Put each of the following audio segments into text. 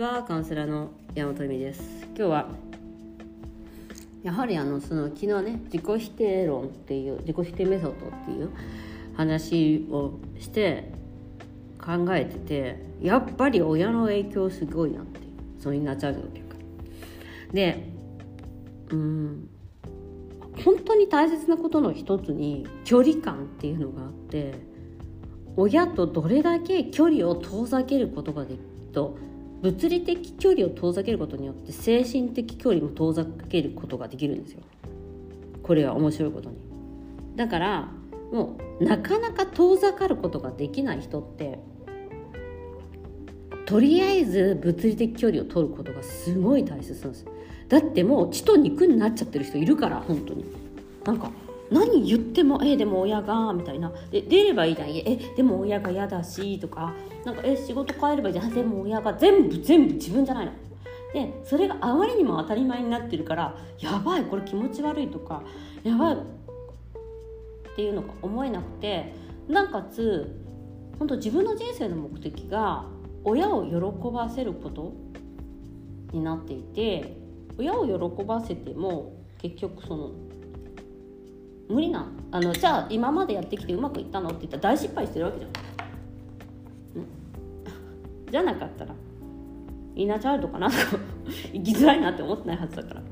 はカウンセラーの山本由美です。今日はやはりあのその昨日ね自己否定論っていう自己否定メソッドっていう話をして考えててやっぱり親の影響すごいなってそういうナチャルっていうか。でうん本当に大切なことの一つに距離感っていうのがあって親とどれだけ距離を遠ざけることができると物理的距離を遠ざけることによって精神的距離も遠ざけることができるんですよ。これは面白いことに。だからもうなかなか遠ざかることができない人ってとりあえず物理的距離を取ることがすごい大切なんですだってもう血と肉になっちゃってる人いるから本当に。なんか何言っても「えでも親が」みたいな「で出ればいいじゃんえでも親が嫌だし」とか「なんかえ仕事帰ればいいじゃん。でも親が全部全部自分じゃないの」でそれがあまりにも当たり前になってるからやばいこれ気持ち悪いとかやばいっていうのが思えなくて。なおかつ本当自分の人生の目的が親を喜ばせることになっていて親を喜ばせても結局その無理なあのじゃあ今までやってきてうまくいったの？って言ったら大失敗してるわけじゃん。じゃなかったらインナーチャイルドかな？とか生きづらいなって思ってないはずだから。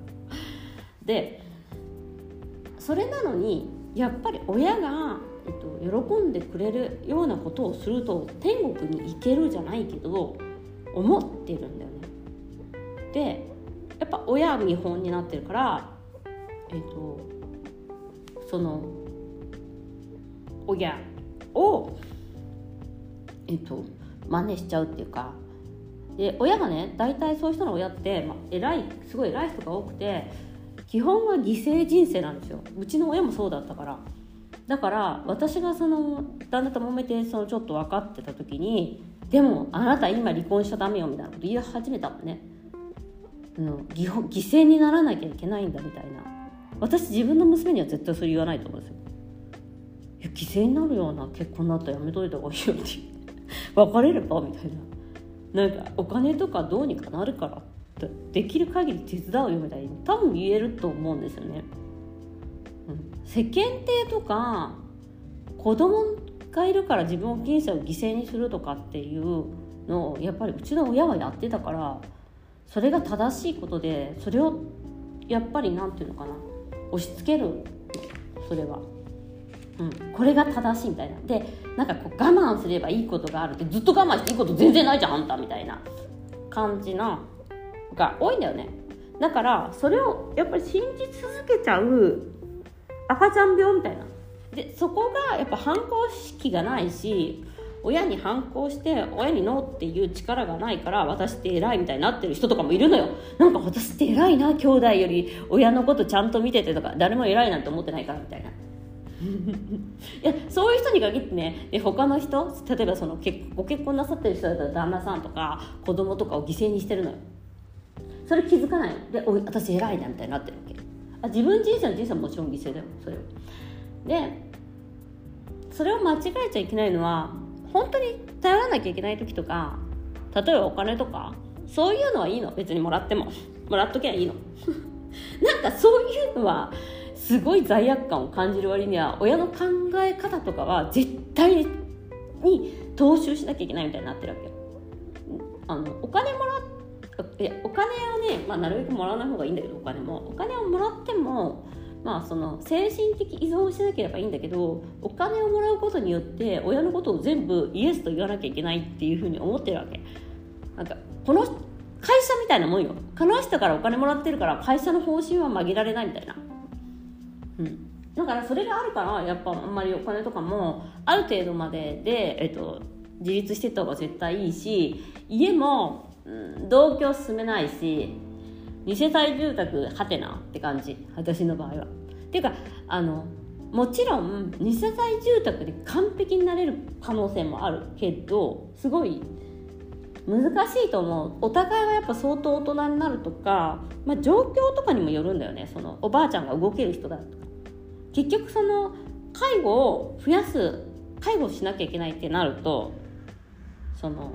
でそれなのにやっぱり親が、えっと、喜んでくれるようなことをすると天国に行けるじゃないけど思ってるんだよね。でやっぱ親は見本になってるからえっとその親をえっと真似しちゃうっていうかで親がね大体そういう人の親って、まあ、偉いすごい偉い人が多くて基本は犠牲人生なんですよ。うちの親もそうだったから。だから私がその旦那と揉めてそのちょっと分かってた時にでもあなた今離婚しちゃダメよみたいなこと言い始めたもんねの犠牲にならなきゃいけないんだみたいな。私自分の娘には絶対それ言わないと思うんですよ。いや犠牲になるような結婚になったらやめといた方がいいよって。別れればみたいな。なんかお金とかどうにかなるからってできる限り手伝うよみたいに多分言えると思うんですよね、世間体とか子供がいるから自分の人生を犠牲にするとかっていうのをやっぱりうちの親はやってたからそれが正しいことでそれをやっぱり何て言うのかな。押し付ける。それは、うん、これが正しいみたいな。でなんかこう我慢すればいいことがあるってずっと我慢していいこと全然ないじゃんあんたみたいな。感じのが多いんだよね。だからそれをやっぱり信じ続けちゃう赤ちゃん病みたいな。でそこがやっぱ反抗式がないし親に反抗して親にノーっていう力がないから私って偉いみたいになってる人とかもいるのよ。なんか私って偉いな兄弟より親のことちゃんと見ててとか誰も偉いなんて思ってないからみたいな。いやそういう人に限ってね他の人例えばそのご結婚なさってる人だったら旦那さんとか子供とかを犠牲にしてるのよ。それ気づかない。でお私偉いなみたいになってるわけ。あ自分人生の人生はもちろん犠牲だよそれをでそれを間違えちゃいけないのは本当に頼らなきゃいけない時とか例えばお金とかそういうのはいいの。別にもらっても。もらっときゃいいの。なんかそういうのはすごい罪悪感を感じる割には親の考え方とかは絶対に踏襲しなきゃいけないみたいになってるわけよ。あのお金もらいやお金をね、まあ、なるべくもらわない方がいいんだけどお金も。お金をもらってもまあ、その精神的依存をしなければいいんだけどお金をもらうことによって親のことを全部イエスと言わなきゃいけないっていうふうに思ってるわけ。なんかこの会社みたいなもんよ。この人からお金もらってるから会社の方針は曲げられないみたいな。うん。だからそれがあるからやっぱあんまりお金とかもある程度までで、えっと、自立してった方が絶対いいし家も、うん、同居進めないし二世帯住宅はてなって感じ。私の場合は。っていうかあのもちろん二世帯住宅で完璧になれる可能性もあるけどすごい難しいと思う。お互いはやっぱ相当大人になるとか、まあ、状況とかにもよるんだよね。そのおばあちゃんが動ける人だとか。結局その介護を増やす介護しなきゃいけないってなるとその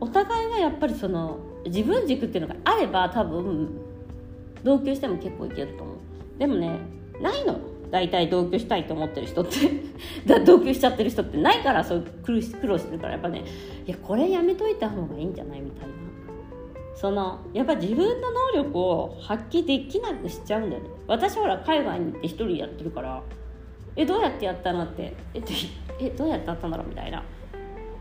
お互いがやっぱりその自分軸っていうのがあれば多分同居しても結構いけると思う。でもねないの。大体同居したいと思ってる人って。同居しちゃってる人ってないからそう苦労してるから。やっぱねいやこれやめといた方がいいんじゃないみたいな。そのやっぱ自分の能力を発揮できなくしちゃうんだよね。私ほら海外に行って一人やってるからえどうやってやったのって。ええどうやってやったんだろうみたいな。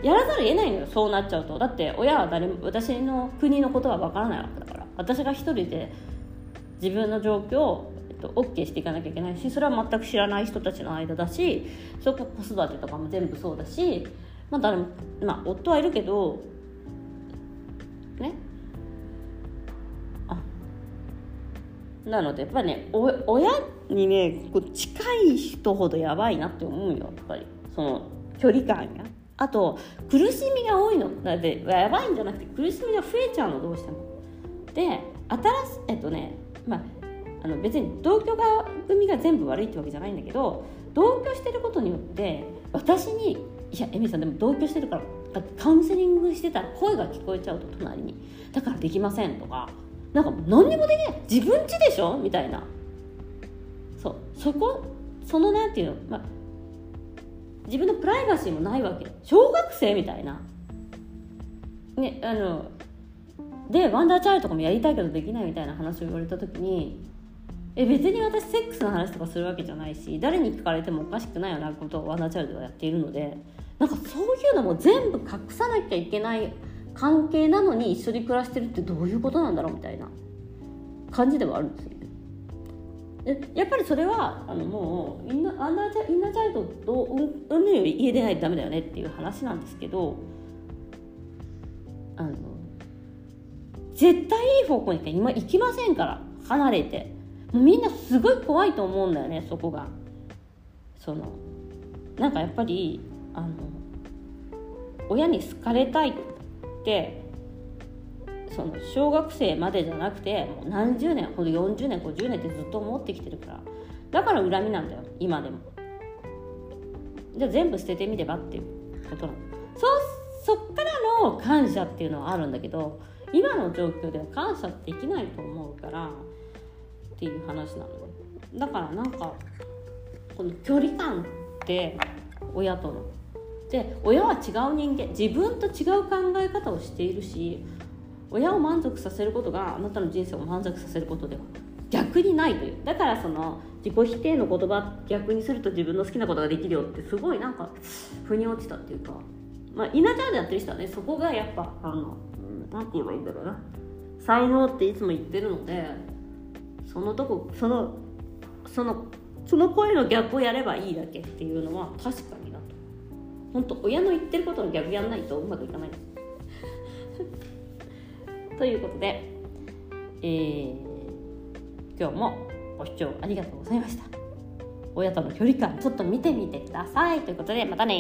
やらざるを得ないのよそうなっちゃうと。だって親は誰も私の国のことはわからないわけだから。私が一人で自分の状況を、えっと、OK していかなきゃいけないしそれは全く知らない人たちの間だしそこ子育てとかも全部そうだし、まあ、誰もまあ夫はいるけどねあなのでやっぱりね親にねこう近い人ほどやばいなって思うよやっぱりその距離感が。あと苦しみが多いのだってやばいんじゃなくて苦しみが増えちゃうのどうしても。で新しえっとねまああの別に同居が組が全部悪いってわけじゃないんだけど同居してることによって私に「いやエミさんでも同居してるからカウンセリングしてたら声が聞こえちゃうと隣に。だからできません」とか「なんか何にもできない。自分家でしょ?」みたいな。そう。そこそのなんていうの、まあ、自分のプライバシーもないわけ。小学生みたいな。ねあのでワンダーチャイルドとかもやりたいけどできないみたいな話を言われた時にえ別に私セックスの話とかするわけじゃないし誰に聞かれてもおかしくないようなことをワンダーチャイルドはやっているのでなんかそういうのも全部隠さなきゃいけない関係なのに一緒に暮らしてるってどういうことなんだろうみたいな感じではあるんですよね。やっぱりそれはあのもうインナアンダーチャイナーチャイルドとうんぬんより家出ないとダメだよねっていう話なんですけどあの絶対いい方向に今行きませんから。離れて。もうみんなすごい怖いと思うんだよねそこが。そのなんかやっぱりあの親に好かれたいってその小学生までじゃなくてもう何十年ほど40年50年ってずっと思ってきてるから。だから恨みなんだよ今でも。じゃあ全部捨ててみればっていうことなの。そそっからの感謝っていうのはあるんだけど今の状況では感謝できないと思うからっていう話なのだからなんかこの距離感って親との。で親は違う人間自分と違う考え方をしているし親を満足させることがあなたの人生を満足させることでは逆にないという。だからその自己否定の言葉逆にすると自分の好きなことができるよってすごいなんか腑に落ちたっていうか。まあ稲ちゃんでやってる人はねそこがやっぱあの何て言えばいいんだろうな。才能っていつも言ってるのでそのとこそのそのその声の逆をやればいいだけっていうのは確かになと。本当親の言ってることの逆やんないとうまくいかない ということで、えー、今日もご視聴ありがとうございました。親との距離感ちょっと見てみてください。ということでまたね